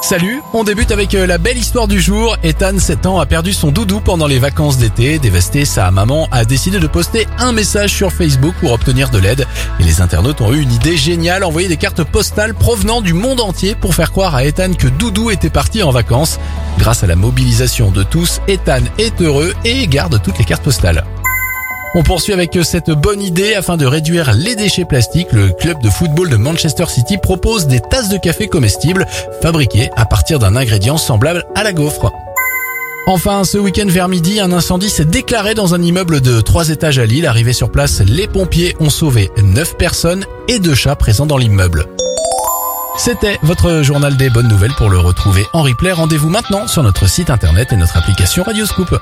Salut, on débute avec euh, la belle histoire du jour. Ethan, 7 ans, a perdu son doudou pendant les vacances d'été. Dévasté, sa maman a décidé de poster un message sur Facebook pour obtenir de l'aide. Et les internautes ont eu une idée géniale, envoyer des cartes postales provenant du monde entier pour faire croire à Ethan que Doudou était parti en vacances. Grâce à la mobilisation de tous, Ethan est heureux et garde toutes les cartes postales. On poursuit avec cette bonne idée afin de réduire les déchets plastiques. Le club de football de Manchester City propose des tasses de café comestibles fabriquées à partir d'un ingrédient semblable à la gaufre. Enfin, ce week-end vers midi, un incendie s'est déclaré dans un immeuble de 3 étages à Lille. Arrivés sur place, les pompiers ont sauvé 9 personnes et 2 chats présents dans l'immeuble. C'était votre journal des bonnes nouvelles. Pour le retrouver en replay, rendez-vous maintenant sur notre site internet et notre application Radioscoop.